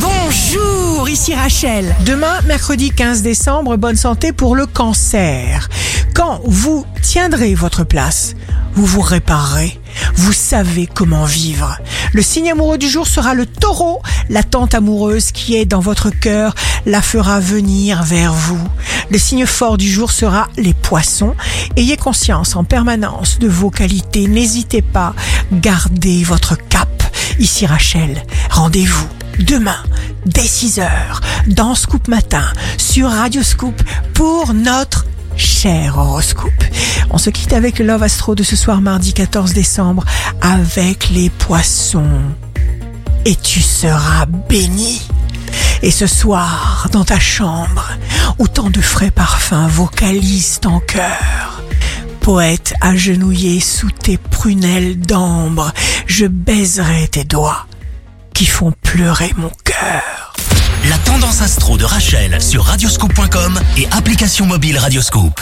Bonjour, ici Rachel. Demain, mercredi 15 décembre, bonne santé pour le cancer. Quand vous tiendrez votre place, vous vous réparerez. Vous savez comment vivre. Le signe amoureux du jour sera le taureau. La tante amoureuse qui est dans votre cœur la fera venir vers vous. Le signe fort du jour sera les poissons. Ayez conscience en permanence de vos qualités. N'hésitez pas. Gardez votre cap. Ici Rachel. Rendez-vous demain dès 6h dans Scoop Matin sur Radio Scoop pour notre cher horoscope. On se quitte avec Love Astro de ce soir mardi 14 décembre avec les poissons. Et tu seras béni. Et ce soir, dans ta chambre, où tant de frais parfums vocalisent ton cœur, poète agenouillé sous tes prunelles d'ambre, je baiserai tes doigts qui font pleurer mon cœur. La tendance astro de Rachel sur radioscope.com et application mobile Radioscope.